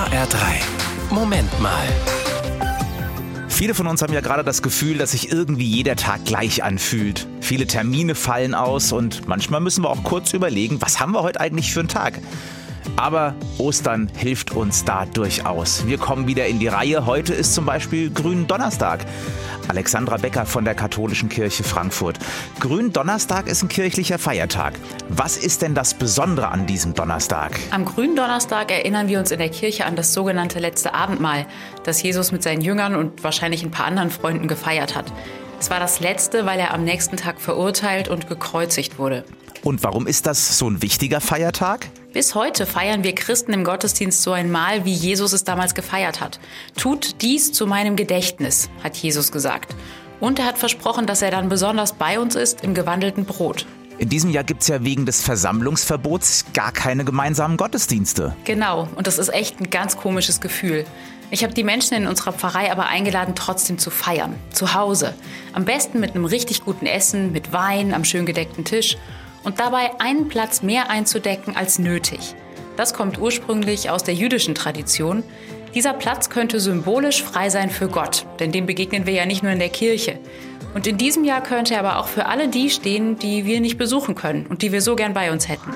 HR3. Moment mal. Viele von uns haben ja gerade das Gefühl, dass sich irgendwie jeder Tag gleich anfühlt. Viele Termine fallen aus und manchmal müssen wir auch kurz überlegen, was haben wir heute eigentlich für einen Tag? Aber Ostern hilft uns da durchaus. Wir kommen wieder in die Reihe. Heute ist zum Beispiel Gründonnerstag. Alexandra Becker von der Katholischen Kirche Frankfurt. Gründonnerstag ist ein kirchlicher Feiertag. Was ist denn das Besondere an diesem Donnerstag? Am Gründonnerstag erinnern wir uns in der Kirche an das sogenannte letzte Abendmahl, das Jesus mit seinen Jüngern und wahrscheinlich ein paar anderen Freunden gefeiert hat. Es war das letzte, weil er am nächsten Tag verurteilt und gekreuzigt wurde. Und warum ist das so ein wichtiger Feiertag? Bis heute feiern wir Christen im Gottesdienst so ein Mahl, wie Jesus es damals gefeiert hat. Tut dies zu meinem Gedächtnis, hat Jesus gesagt. Und er hat versprochen, dass er dann besonders bei uns ist im gewandelten Brot. In diesem Jahr gibt es ja wegen des Versammlungsverbots gar keine gemeinsamen Gottesdienste. Genau, und das ist echt ein ganz komisches Gefühl. Ich habe die Menschen in unserer Pfarrei aber eingeladen, trotzdem zu feiern. Zu Hause. Am besten mit einem richtig guten Essen, mit Wein, am schön gedeckten Tisch und dabei einen Platz mehr einzudecken als nötig. Das kommt ursprünglich aus der jüdischen Tradition. Dieser Platz könnte symbolisch frei sein für Gott, denn dem begegnen wir ja nicht nur in der Kirche. Und in diesem Jahr könnte er aber auch für alle die stehen, die wir nicht besuchen können und die wir so gern bei uns hätten.